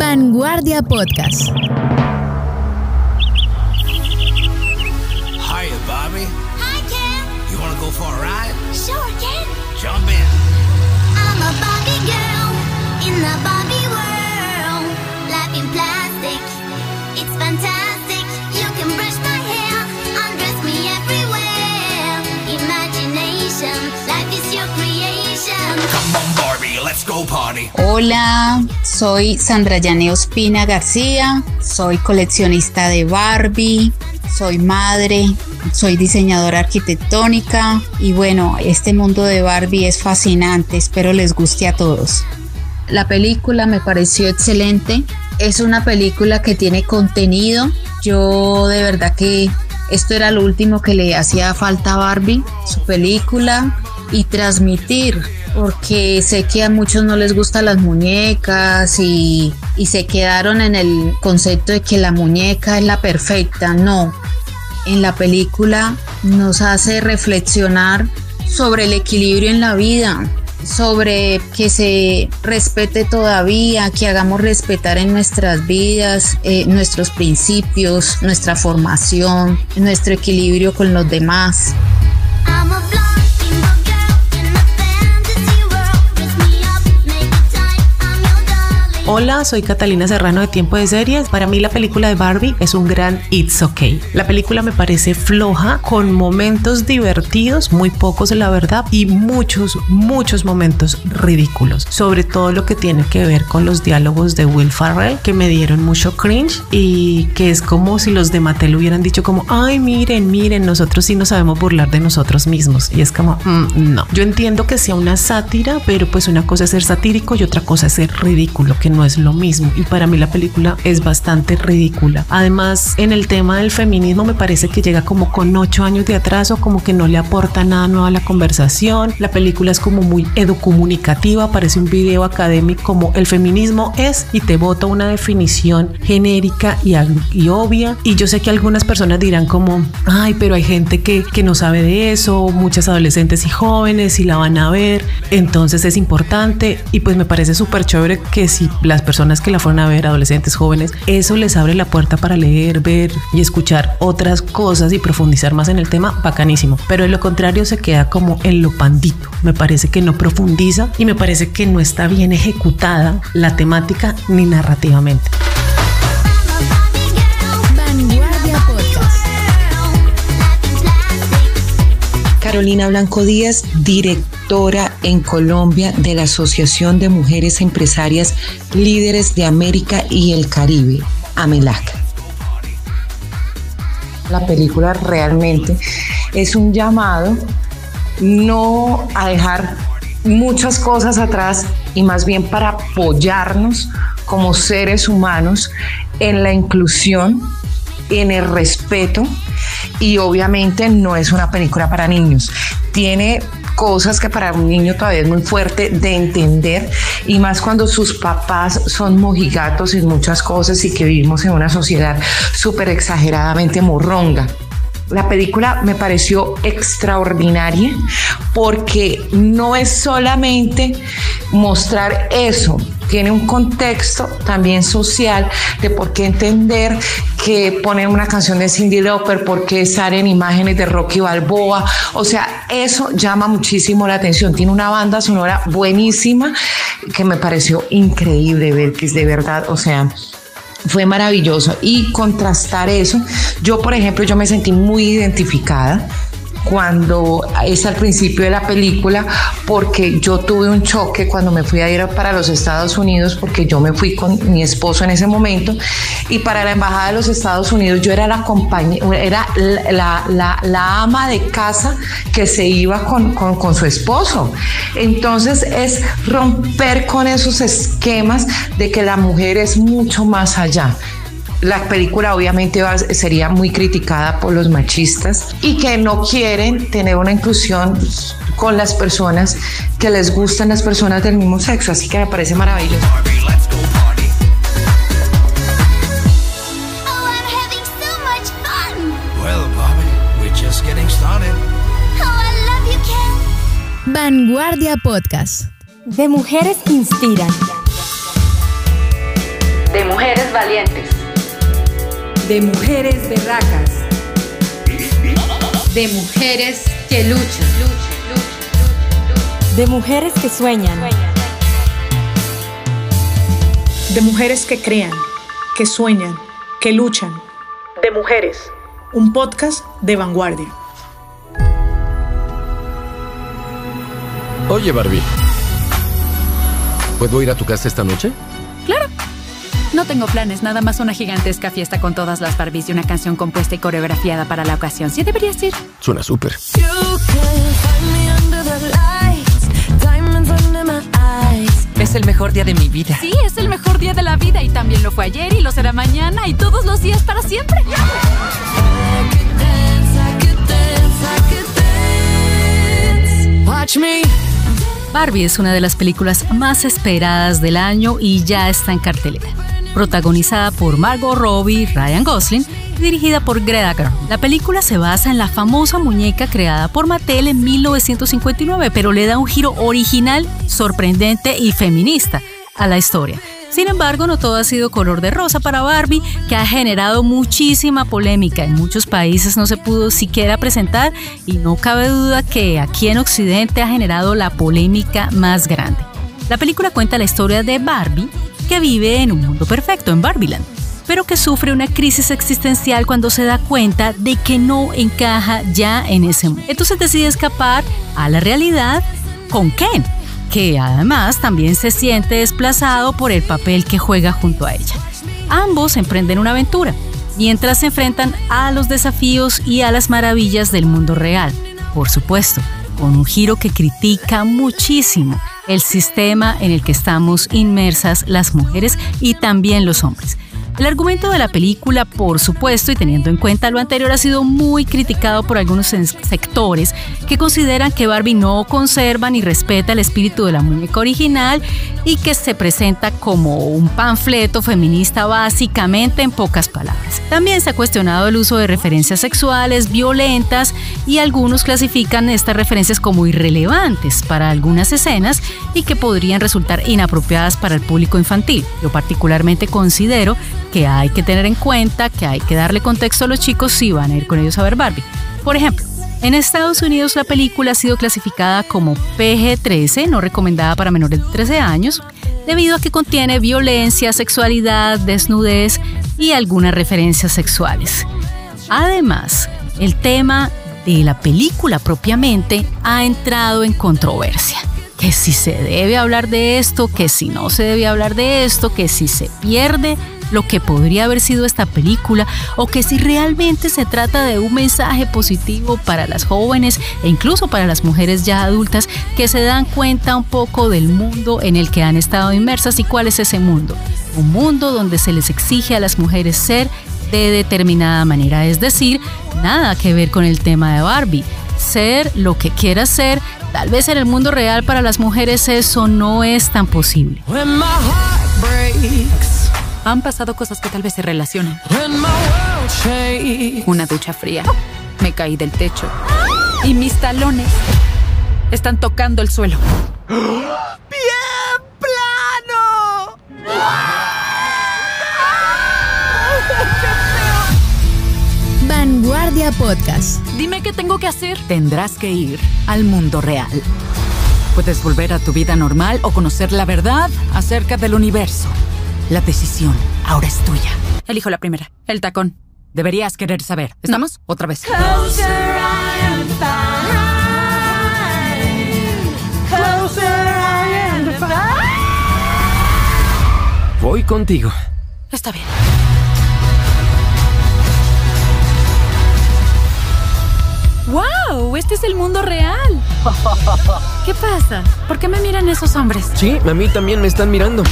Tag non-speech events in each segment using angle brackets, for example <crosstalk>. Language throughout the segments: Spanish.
Vanguardia Podcast. Hiya, Bobby. Hi, Ken. You want to go for a ride? Sure, Ken. Jump in. I'm a Barbie girl in the Barbie Let's go party. Hola, soy Sandra Yaneo Espina García, soy coleccionista de Barbie, soy madre, soy diseñadora arquitectónica y bueno, este mundo de Barbie es fascinante, espero les guste a todos. La película me pareció excelente, es una película que tiene contenido, yo de verdad que esto era lo último que le hacía falta a Barbie, su película y transmitir porque sé que a muchos no les gustan las muñecas y, y, se quedaron en el concepto de que la muñeca es la perfecta. No, en la película nos hace reflexionar sobre el equilibrio en la vida, sobre que se respete todavía, que hagamos respetar en nuestras vidas eh, nuestros principios, nuestra formación, nuestro equilibrio con los demás. Hola, soy Catalina Serrano de Tiempo de Series. Para mí la película de Barbie es un gran It's Okay. La película me parece floja, con momentos divertidos, muy pocos la verdad, y muchos, muchos momentos ridículos. Sobre todo lo que tiene que ver con los diálogos de Will Farrell, que me dieron mucho cringe y que es como si los de Mattel hubieran dicho como, ay, miren, miren, nosotros sí nos sabemos burlar de nosotros mismos. Y es como, "Mm, no. Yo entiendo que sea una sátira, pero pues una cosa es ser satírico y otra cosa es ser ridículo, que no es lo mismo. Y para mí la película es bastante ridícula. Además, en el tema del feminismo me parece que llega como con ocho años de atraso, como que no le aporta nada nuevo a la conversación. La película es como muy educomunicativa, parece un video académico como el feminismo es y te bota una definición genérica y, y obvia. Y yo sé que algunas personas dirán como, ay, pero hay gente que, que no sabe de eso, muchas adolescentes y jóvenes y la van a ver, entonces es importante y pues me parece súper chévere que si las personas que la fueron a ver, adolescentes, jóvenes, eso les abre la puerta para leer, ver y escuchar otras cosas y profundizar más en el tema, bacanísimo. Pero de lo contrario se queda como en lo pandito. Me parece que no profundiza y me parece que no está bien ejecutada la temática ni narrativamente. Carolina Blanco Díaz, directora en Colombia de la Asociación de Mujeres Empresarias Líderes de América y el Caribe, AMELAC. La película realmente es un llamado no a dejar muchas cosas atrás y más bien para apoyarnos como seres humanos en la inclusión, en el respeto y obviamente no es una película para niños. Tiene cosas que para un niño todavía es muy fuerte de entender y más cuando sus papás son mojigatos en muchas cosas y que vivimos en una sociedad súper exageradamente morronga. La película me pareció extraordinaria porque no es solamente mostrar eso, tiene un contexto también social de por qué entender que ponen una canción de Cindy Lauper, por qué salen imágenes de Rocky Balboa. O sea, eso llama muchísimo la atención. Tiene una banda sonora buenísima que me pareció increíble ver que es de verdad, o sea, fue maravilloso y contrastar eso. Yo, por ejemplo, yo me sentí muy identificada cuando es al principio de la película porque yo tuve un choque cuando me fui a ir para los Estados Unidos porque yo me fui con mi esposo en ese momento y para la embajada de los Estados Unidos yo era la compañía era la, la, la, ama de casa que se iba con, con, con su esposo. Entonces es romper con esos esquemas de que la mujer es mucho más allá la película obviamente va, sería muy criticada por los machistas y que no quieren tener una inclusión con las personas que les gustan las personas del mismo sexo. Así que me parece maravilloso. Oh. Oh. Vanguardia Podcast. De mujeres que inspiran. De mujeres valientes. De mujeres berracas. De mujeres que luchan. De mujeres que sueñan. De mujeres que crean, que sueñan, que luchan. De mujeres. Un podcast de vanguardia. Oye, Barbie. ¿Puedo ir a tu casa esta noche? Claro. No tengo planes, nada más una gigantesca fiesta con todas las Barbies y una canción compuesta y coreografiada para la ocasión. ¿Sí deberías ir? Suena súper. Es el mejor día de mi vida. Sí, es el mejor día de la vida y también lo fue ayer y lo será mañana y todos los días para siempre. Barbie es una de las películas más esperadas del año y ya está en cartelera. Protagonizada por Margot Robbie, Ryan Gosling y dirigida por Greta Gerwig. La película se basa en la famosa muñeca creada por Mattel en 1959, pero le da un giro original, sorprendente y feminista a la historia. Sin embargo, no todo ha sido color de rosa para Barbie, que ha generado muchísima polémica. En muchos países no se pudo siquiera presentar y no cabe duda que aquí en Occidente ha generado la polémica más grande. La película cuenta la historia de Barbie, que vive en un mundo perfecto, en Barbieland, pero que sufre una crisis existencial cuando se da cuenta de que no encaja ya en ese mundo. Entonces decide escapar a la realidad con Ken, que además también se siente desplazado por el papel que juega junto a ella. Ambos emprenden una aventura, mientras se enfrentan a los desafíos y a las maravillas del mundo real, por supuesto, con un giro que critica muchísimo el sistema en el que estamos inmersas las mujeres y también los hombres. El argumento de la película, por supuesto, y teniendo en cuenta lo anterior, ha sido muy criticado por algunos sectores que consideran que Barbie no conserva ni respeta el espíritu de la muñeca original y que se presenta como un panfleto feminista básicamente en pocas palabras. También se ha cuestionado el uso de referencias sexuales violentas y algunos clasifican estas referencias como irrelevantes para algunas escenas y que podrían resultar inapropiadas para el público infantil. Yo particularmente considero que hay que tener en cuenta, que hay que darle contexto a los chicos si van a ir con ellos a ver Barbie. Por ejemplo, en Estados Unidos la película ha sido clasificada como PG-13, no recomendada para menores de 13 años, debido a que contiene violencia, sexualidad, desnudez y algunas referencias sexuales. Además, el tema de la película propiamente ha entrado en controversia. Que si se debe hablar de esto, que si no se debe hablar de esto, que si se pierde lo que podría haber sido esta película o que si realmente se trata de un mensaje positivo para las jóvenes e incluso para las mujeres ya adultas que se dan cuenta un poco del mundo en el que han estado inmersas y cuál es ese mundo. Un mundo donde se les exige a las mujeres ser de determinada manera, es decir, nada que ver con el tema de Barbie. Ser lo que quiera ser, tal vez en el mundo real para las mujeres eso no es tan posible. Han pasado cosas que tal vez se relacionan. Una ducha fría. Me caí del techo. Y mis talones están tocando el suelo. <gasps> ¡Bien Podcast. Dime qué tengo que hacer. Tendrás que ir al mundo real. Puedes volver a tu vida normal o conocer la verdad acerca del universo. La decisión ahora es tuya. Elijo la primera, el tacón. Deberías querer saber. ¿Estamos? Otra vez. Voy contigo. Está bien. ¡Wow! Este es el mundo real. <laughs> ¿Qué pasa? ¿Por qué me miran esos hombres? Sí, a mí también me están mirando.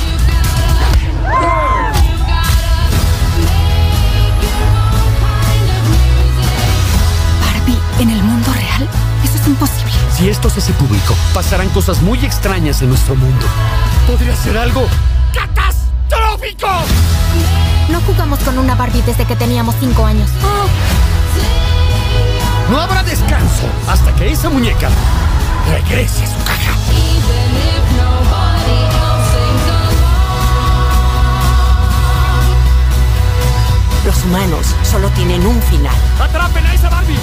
Barbie, en el mundo real, eso es imposible. Si esto se hace público, pasarán cosas muy extrañas en nuestro mundo. Podría ser algo catastrófico. No jugamos con una Barbie desde que teníamos cinco años. No habrá descanso hasta que esa muñeca regrese a su caja. Los humanos solo tienen un final. ¡Atrapen a esa Barbie!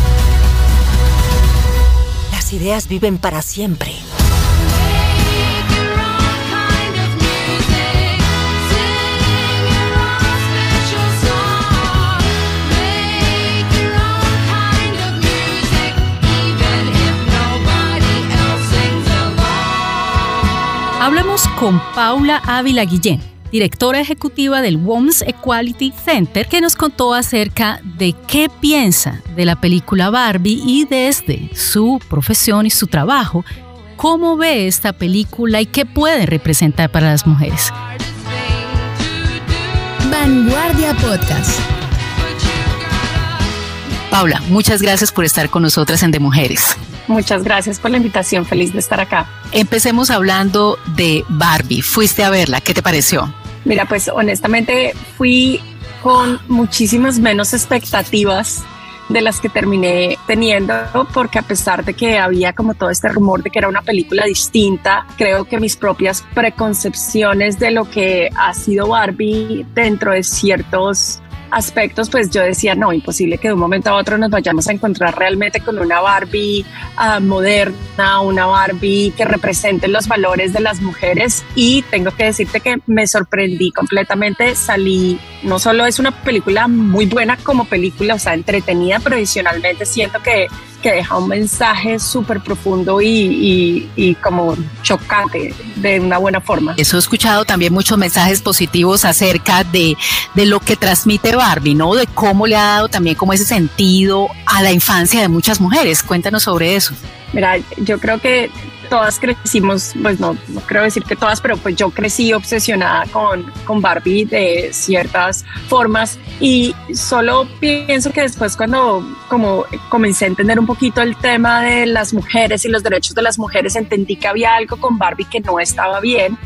Las ideas viven para siempre. Hablamos con Paula Ávila Guillén, directora ejecutiva del Women's Equality Center, que nos contó acerca de qué piensa de la película Barbie y desde su profesión y su trabajo, cómo ve esta película y qué puede representar para las mujeres. Vanguardia Podcast. Paula, muchas gracias por estar con nosotras en De Mujeres. Muchas gracias por la invitación, feliz de estar acá. Empecemos hablando de Barbie. Fuiste a verla, ¿qué te pareció? Mira, pues honestamente fui con muchísimas menos expectativas de las que terminé teniendo, porque a pesar de que había como todo este rumor de que era una película distinta, creo que mis propias preconcepciones de lo que ha sido Barbie dentro de ciertos aspectos, pues yo decía, no, imposible que de un momento a otro nos vayamos a encontrar realmente con una Barbie uh, moderna, una Barbie que represente los valores de las mujeres. Y tengo que decirte que me sorprendí completamente. Salí, no solo es una película muy buena como película, o sea, entretenida, pero adicionalmente siento que que deja un mensaje súper profundo y, y, y, como chocante de una buena forma. Eso he escuchado también muchos mensajes positivos acerca de, de lo que transmite Barbie, ¿no? De cómo le ha dado también como ese sentido a la infancia de muchas mujeres. Cuéntanos sobre eso. Mira, yo creo que todas crecimos, pues no, no creo decir que todas, pero pues yo crecí obsesionada con, con Barbie de ciertas formas y solo pienso que después cuando como comencé a entender un poquito el tema de las mujeres y los derechos de las mujeres, entendí que había algo con Barbie que no estaba bien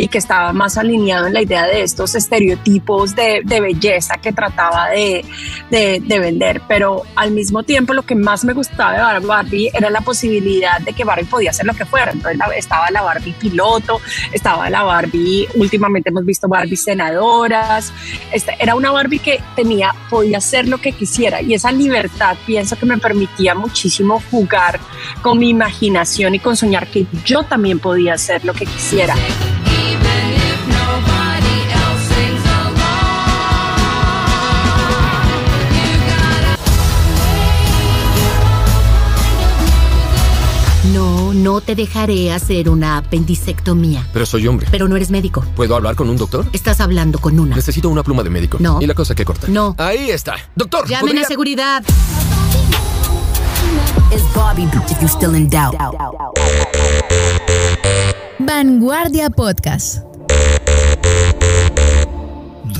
y que estaba más alineado en la idea de estos estereotipos de, de belleza que trataba de, de, de, vender. Pero al mismo tiempo lo que más me gustaba de Barbie era la posibilidad de que Barbie podía hacer lo que fuera. Entonces estaba la Barbie piloto, estaba la Barbie, últimamente hemos visto Barbie senadoras, este, era una Barbie que tenía, podía hacer lo que quisiera y esa libertad pienso que me permitía muchísimo jugar con mi imaginación y con soñar que yo también podía hacer lo que quisiera. No, te dejaré hacer una apendicectomía. Pero soy hombre. Pero no eres médico. ¿Puedo hablar con un doctor? Estás hablando con una. Necesito una pluma de médico. No. ¿Y la cosa que corta? No. Ahí está. Doctor. Llamen ¿podría... a seguridad. Is Bobby if you still in doubt? Vanguardia Podcast.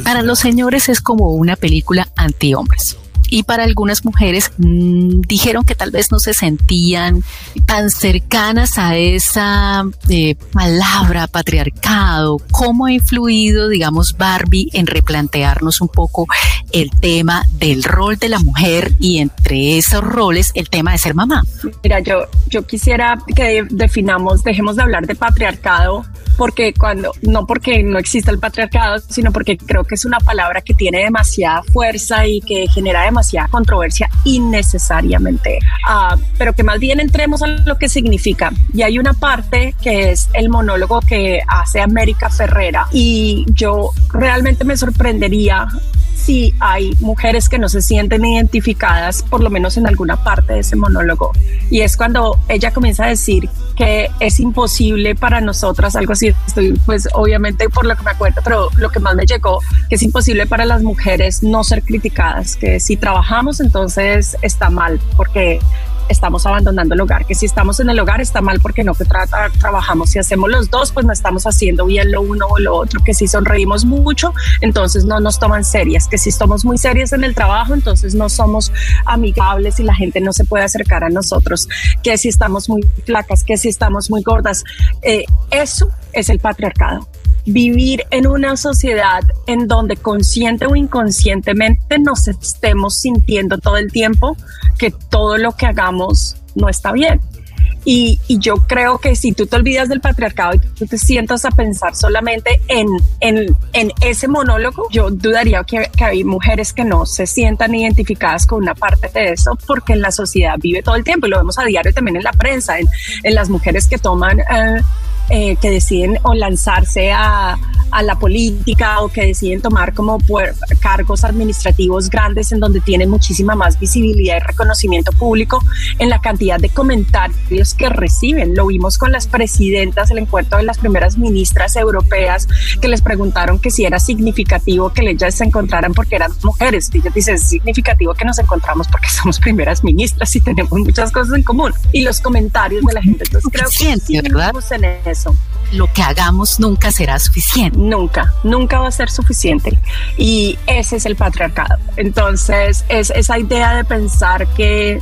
Para los señores es como una película anti-hombres. Y para algunas mujeres mmm, dijeron que tal vez no se sentían tan cercanas a esa eh, palabra patriarcado. ¿Cómo ha influido, digamos, Barbie en replantearnos un poco el tema del rol de la mujer y entre esos roles el tema de ser mamá? Mira, yo, yo quisiera que definamos, dejemos de hablar de patriarcado porque cuando, no porque no exista el patriarcado, sino porque creo que es una palabra que tiene demasiada fuerza y que genera demasiada controversia innecesariamente, uh, pero que más bien entremos a lo que significa. Y hay una parte que es el monólogo que hace América Ferrera y yo realmente me sorprendería si hay mujeres que no se sienten identificadas, por lo menos en alguna parte de ese monólogo. Y es cuando ella comienza a decir que es imposible para nosotras, algo así, estoy pues obviamente por lo que me acuerdo, pero lo que más me llegó, que es imposible para las mujeres no ser criticadas, que si trabajamos entonces está mal, porque estamos abandonando el hogar, que si estamos en el hogar está mal porque no que tra tra trabajamos, si hacemos los dos, pues no estamos haciendo bien lo uno o lo otro, que si sonreímos mucho, entonces no nos toman serias, que si estamos muy serias en el trabajo, entonces no somos amigables y la gente no se puede acercar a nosotros, que si estamos muy flacas, que si estamos muy gordas, eh, eso es el patriarcado vivir en una sociedad en donde consciente o inconscientemente nos estemos sintiendo todo el tiempo que todo lo que hagamos no está bien. Y, yo creo que si tú te olvidas del patriarcado y tú te sientas a pensar solamente en, en, en ese monólogo, yo dudaría que, que, hay mujeres que no se sientan identificadas con una parte de eso porque en la sociedad vive todo el tiempo y lo vemos a diario también en la prensa, en, en las mujeres que toman... Eh, eh, que deciden o lanzarse a, a, la política o que deciden tomar como cargos administrativos grandes en donde tienen muchísima más visibilidad y reconocimiento público en la cantidad de comentarios que reciben. Lo vimos con las presidentas, el encuentro de las primeras ministras europeas que les preguntaron que si era significativo que ellas se encontraran porque eran mujeres. Y ellas dicen, es significativo que nos encontramos porque <laughs> somos primeras ministras y tenemos muchas cosas en común. Y los comentarios de la gente. Entonces creo que sí, ¿verdad? en eso lo que hagamos nunca será suficiente. Nunca, nunca va a ser suficiente. Y ese es el patriarcado. Entonces, es esa idea de pensar que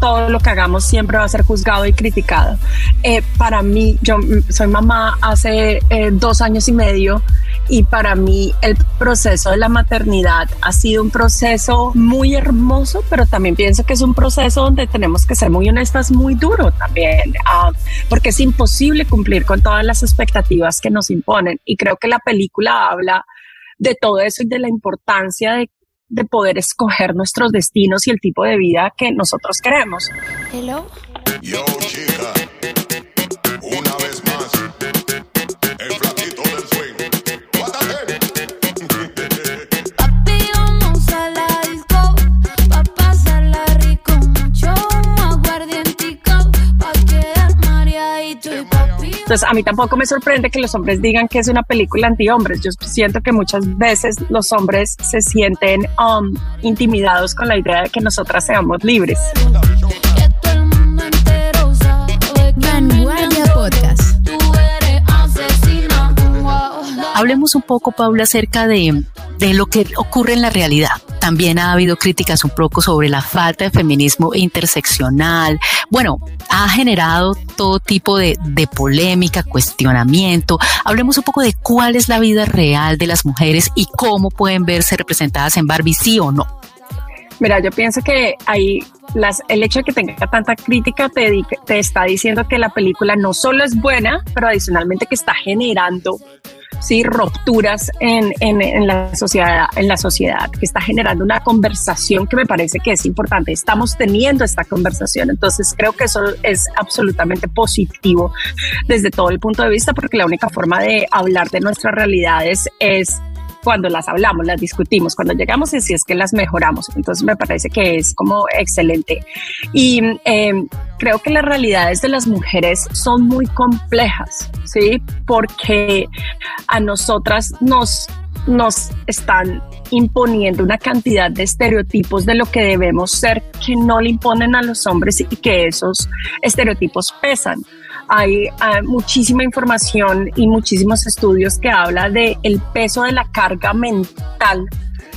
todo lo que hagamos siempre va a ser juzgado y criticado. Eh, para mí, yo soy mamá hace eh, dos años y medio y para mí el proceso de la maternidad ha sido un proceso muy hermoso, pero también pienso que es un proceso donde tenemos que ser muy honestas, muy duro también, uh, porque es imposible cumplir con todas las expectativas que nos imponen. Y creo que la película habla de todo eso y de la importancia de de poder escoger nuestros destinos y el tipo de vida que nosotros queremos. Hello. Yo, chica, Entonces, a mí tampoco me sorprende que los hombres digan que es una película anti-hombres. Yo siento que muchas veces los hombres se sienten um, intimidados con la idea de que nosotras seamos libres. Vanguardia Podcast. Hablemos un poco, Paula, acerca de, de lo que ocurre en la realidad. También ha habido críticas un poco sobre la falta de feminismo interseccional. Bueno, ha generado todo tipo de, de, polémica, cuestionamiento. Hablemos un poco de cuál es la vida real de las mujeres y cómo pueden verse representadas en Barbie, sí o no. Mira, yo pienso que hay las, el hecho de que tenga tanta crítica te, te está diciendo que la película no solo es buena, pero adicionalmente que está generando ¿sí? rupturas en, en, en, la sociedad, en la sociedad, que está generando una conversación que me parece que es importante. Estamos teniendo esta conversación, entonces creo que eso es absolutamente positivo desde todo el punto de vista, porque la única forma de hablar de nuestras realidades es cuando las hablamos, las discutimos, cuando llegamos y si es que las mejoramos. Entonces me parece que es como excelente. Y eh, creo que las realidades de las mujeres son muy complejas, ¿sí? Porque a nosotras nos, nos están imponiendo una cantidad de estereotipos de lo que debemos ser que no le imponen a los hombres y que esos estereotipos pesan hay uh, muchísima información y muchísimos estudios que habla de el peso de la carga mental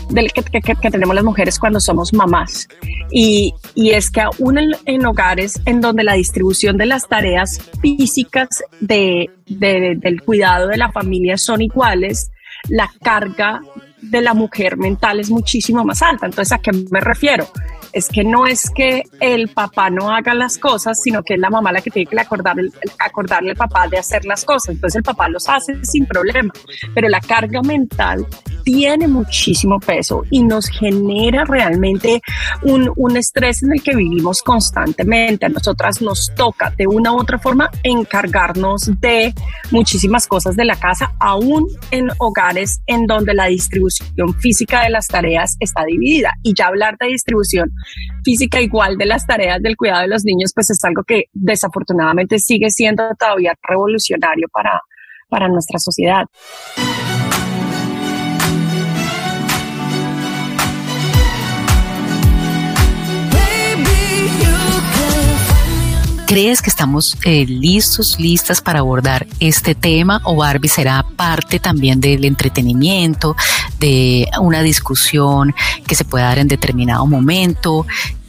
del que, que, que, tenemos las mujeres cuando somos mamás. Y, y es que aún en, en, hogares en donde la distribución de las tareas físicas de, de, del cuidado de la familia son iguales, la carga de la mujer mental es muchísimo más alta. Entonces, ¿a qué me refiero? Es que no es que el papá no haga las cosas, sino que es la mamá la que tiene que acordar, acordarle al papá de hacer las cosas. Entonces el papá los hace sin problema, pero la carga mental tiene muchísimo peso y nos genera realmente un, un estrés en el que vivimos constantemente. A nosotras nos toca de una u otra forma encargarnos de muchísimas cosas de la casa, aún en hogares en donde la distribución física de las tareas está dividida. Y ya hablar de distribución física igual de las tareas del cuidado de los niños, pues es algo que desafortunadamente sigue siendo todavía revolucionario para, para nuestra sociedad. ¿Crees que estamos eh, listos, listas para abordar este tema o Barbie será parte también del entretenimiento, de una discusión que se pueda dar en determinado momento?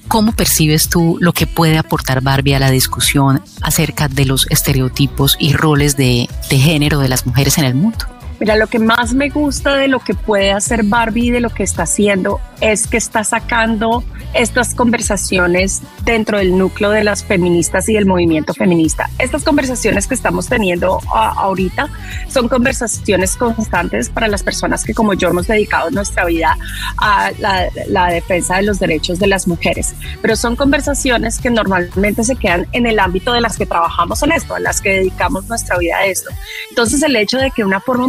¿Cómo percibes tú lo que puede aportar Barbie a la discusión acerca de los estereotipos y roles de, de género de las mujeres en el mundo? Mira, lo que más me gusta de lo que puede hacer Barbie de lo que está haciendo es que está sacando estas conversaciones dentro del núcleo de las feministas y del movimiento feminista. Estas conversaciones que estamos teniendo ahorita son conversaciones constantes para las personas que como yo hemos dedicado nuestra vida a la, defensa de los derechos de las mujeres, pero son conversaciones que normalmente se quedan en el ámbito de las que trabajamos en esto, a las que dedicamos nuestra vida a esto. Entonces el hecho de que una forma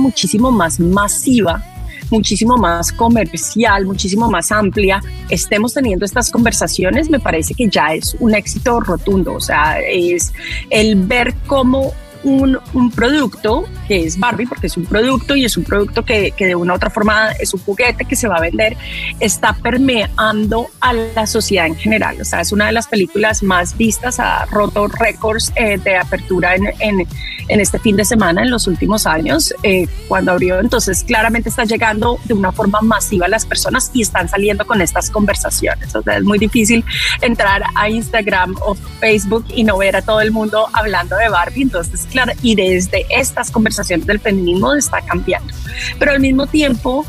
más masiva muchísimo más comercial, muchísimo más amplia, estemos teniendo estas conversaciones, me parece que ya es un éxito rotundo. O sea, es el ver cómo un, un, producto que es Barbie, porque es un producto y es un producto que, que, de una u otra forma es un juguete que se va a vender, está permeando a la sociedad en general. O sea, es una de las películas más vistas, ha roto récords eh, de apertura en, en, en, este fin de semana en los últimos años, eh, cuando abrió. Entonces, claramente está llegando de una forma masiva a las personas y están saliendo con estas conversaciones. O sea, es muy difícil entrar a Instagram o Facebook y no ver a todo el mundo hablando de Barbie. Entonces, y desde estas conversaciones del feminismo está cambiando. Pero al mismo tiempo,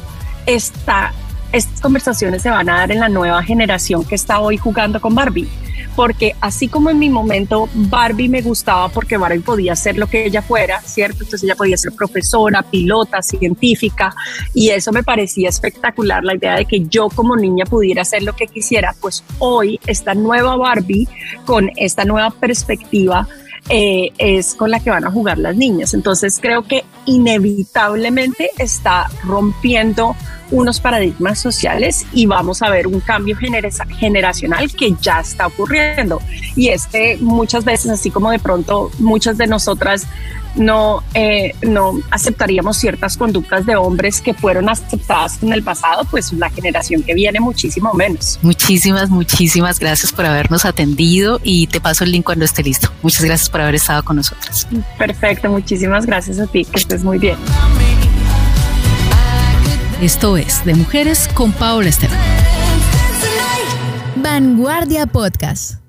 estas conversaciones se van a dar en la nueva generación que está hoy jugando con Barbie. Porque así como en mi momento Barbie me gustaba porque Barbie podía ser lo que ella fuera, ¿cierto? Entonces ella podía ser profesora, pilota, científica y eso me parecía espectacular, la idea de que yo como niña pudiera hacer lo que quisiera, pues hoy esta nueva Barbie con esta nueva perspectiva eh, es con la que van a jugar las niñas. Entonces creo que inevitablemente está rompiendo unos paradigmas sociales y vamos a ver un cambio generacional que ya está ocurriendo. Y este muchas veces, así como de pronto muchas de nosotras no, eh, no aceptaríamos ciertas conductas de hombres que fueron aceptadas en el pasado, pues la generación que viene muchísimo menos. Muchísimas, muchísimas gracias por habernos atendido y te paso el link cuando esté listo. Muchas gracias por haber estado con nosotros. Perfecto, muchísimas gracias a ti, que estés muy bien. Esto es De Mujeres con Paola Esteban. Vanguardia Podcast.